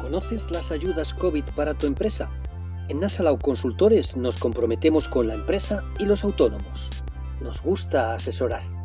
¿Conoces las ayudas COVID para tu empresa? En Nasalau Consultores nos comprometemos con la empresa y los autónomos. Nos gusta asesorar.